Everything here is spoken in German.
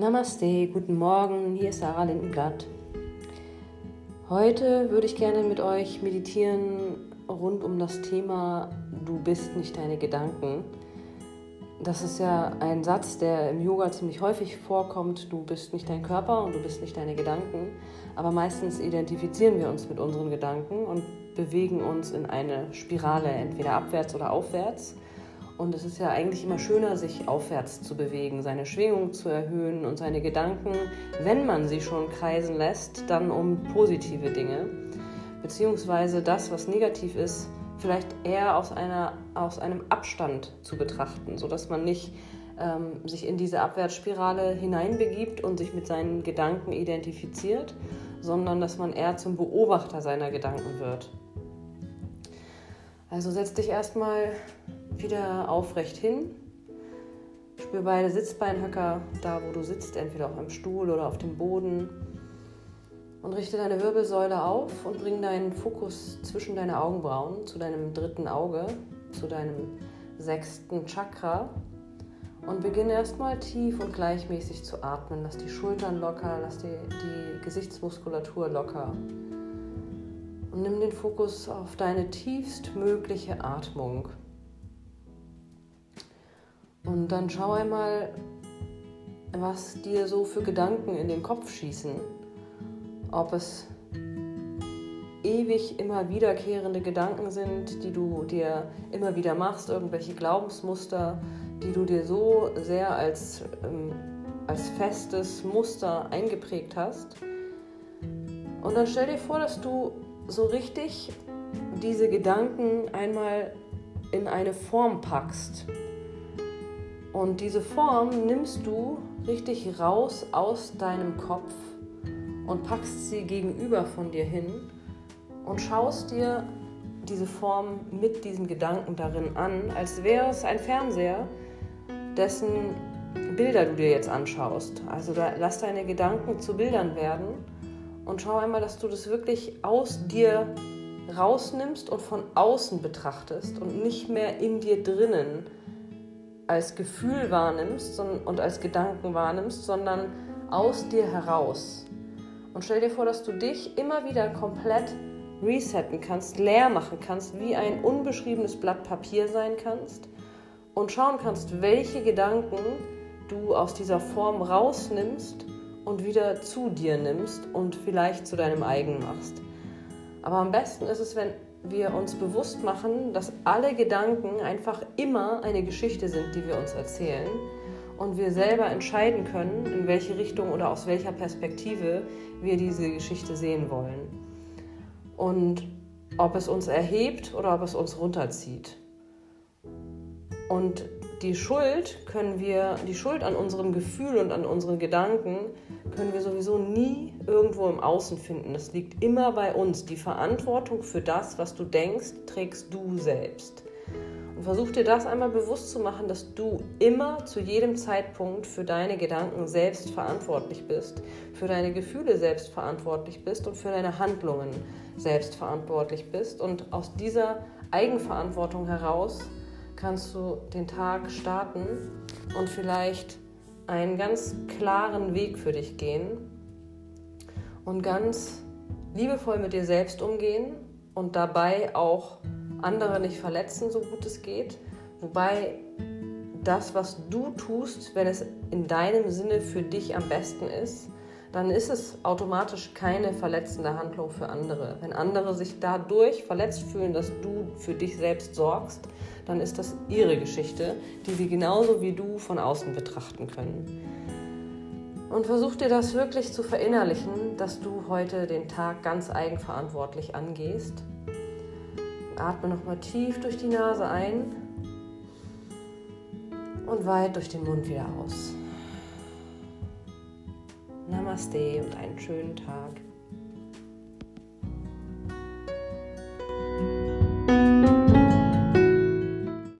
Namaste, guten Morgen, hier ist Sarah Lindenblatt. Heute würde ich gerne mit euch meditieren rund um das Thema Du bist nicht deine Gedanken. Das ist ja ein Satz, der im Yoga ziemlich häufig vorkommt. Du bist nicht dein Körper und du bist nicht deine Gedanken. Aber meistens identifizieren wir uns mit unseren Gedanken und bewegen uns in eine Spirale, entweder abwärts oder aufwärts. Und es ist ja eigentlich immer schöner, sich aufwärts zu bewegen, seine Schwingung zu erhöhen und seine Gedanken, wenn man sie schon kreisen lässt, dann um positive Dinge. Beziehungsweise das, was negativ ist, vielleicht eher aus, einer, aus einem Abstand zu betrachten, sodass man nicht ähm, sich in diese Abwärtsspirale hineinbegibt und sich mit seinen Gedanken identifiziert, sondern dass man eher zum Beobachter seiner Gedanken wird. Also setz dich erstmal wieder aufrecht hin. Spür beide Sitzbeinhöcker da, wo du sitzt, entweder auf einem Stuhl oder auf dem Boden. Und richte deine Wirbelsäule auf und bring deinen Fokus zwischen deine Augenbrauen zu deinem dritten Auge, zu deinem sechsten Chakra. Und beginne erstmal tief und gleichmäßig zu atmen. Lass die Schultern locker, lass die, die Gesichtsmuskulatur locker. Und nimm den Fokus auf deine tiefstmögliche Atmung. Und dann schau einmal, was dir so für Gedanken in den Kopf schießen. Ob es ewig immer wiederkehrende Gedanken sind, die du dir immer wieder machst, irgendwelche Glaubensmuster, die du dir so sehr als, ähm, als festes Muster eingeprägt hast. Und dann stell dir vor, dass du so richtig diese Gedanken einmal in eine Form packst. Und diese Form nimmst du richtig raus aus deinem Kopf und packst sie gegenüber von dir hin und schaust dir diese Form mit diesen Gedanken darin an, als wäre es ein Fernseher, dessen Bilder du dir jetzt anschaust. Also lass deine Gedanken zu Bildern werden und schau einmal, dass du das wirklich aus dir rausnimmst und von außen betrachtest und nicht mehr in dir drinnen als Gefühl wahrnimmst und als Gedanken wahrnimmst, sondern aus dir heraus. Und stell dir vor, dass du dich immer wieder komplett resetten kannst, leer machen kannst, wie ein unbeschriebenes Blatt Papier sein kannst und schauen kannst, welche Gedanken du aus dieser Form rausnimmst und wieder zu dir nimmst und vielleicht zu deinem eigenen machst. Aber am besten ist es, wenn wir uns bewusst machen, dass alle Gedanken einfach immer eine Geschichte sind, die wir uns erzählen und wir selber entscheiden können, in welche Richtung oder aus welcher Perspektive wir diese Geschichte sehen wollen. Und ob es uns erhebt oder ob es uns runterzieht. Und die Schuld können wir, die Schuld an unserem Gefühl und an unseren Gedanken können wir sowieso nie irgendwo im Außen finden. Das liegt immer bei uns. Die Verantwortung für das, was du denkst, trägst du selbst. Und versuch dir das einmal bewusst zu machen, dass du immer zu jedem Zeitpunkt für deine Gedanken selbst verantwortlich bist, für deine Gefühle selbst verantwortlich bist und für deine Handlungen selbst verantwortlich bist. Und aus dieser Eigenverantwortung heraus kannst du den Tag starten und vielleicht einen ganz klaren Weg für dich gehen und ganz liebevoll mit dir selbst umgehen und dabei auch andere nicht verletzen, so gut es geht. Wobei das, was du tust, wenn es in deinem Sinne für dich am besten ist, dann ist es automatisch keine verletzende Handlung für andere. Wenn andere sich dadurch verletzt fühlen, dass du für dich selbst sorgst, dann ist das ihre Geschichte, die sie genauso wie du von außen betrachten können. Und versuch dir das wirklich zu verinnerlichen, dass du heute den Tag ganz eigenverantwortlich angehst. Atme nochmal tief durch die Nase ein und weit durch den Mund wieder aus. Namaste und einen schönen Tag.